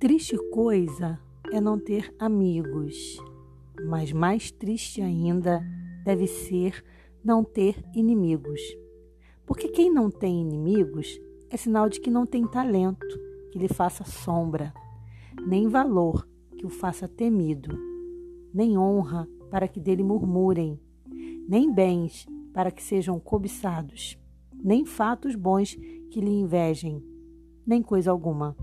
Triste coisa é não ter amigos, mas mais triste ainda deve ser não ter inimigos. Porque quem não tem inimigos é sinal de que não tem talento que lhe faça sombra, nem valor que o faça temido, nem honra para que dele murmurem, nem bens para que sejam cobiçados, nem fatos bons que lhe invejem, nem coisa alguma.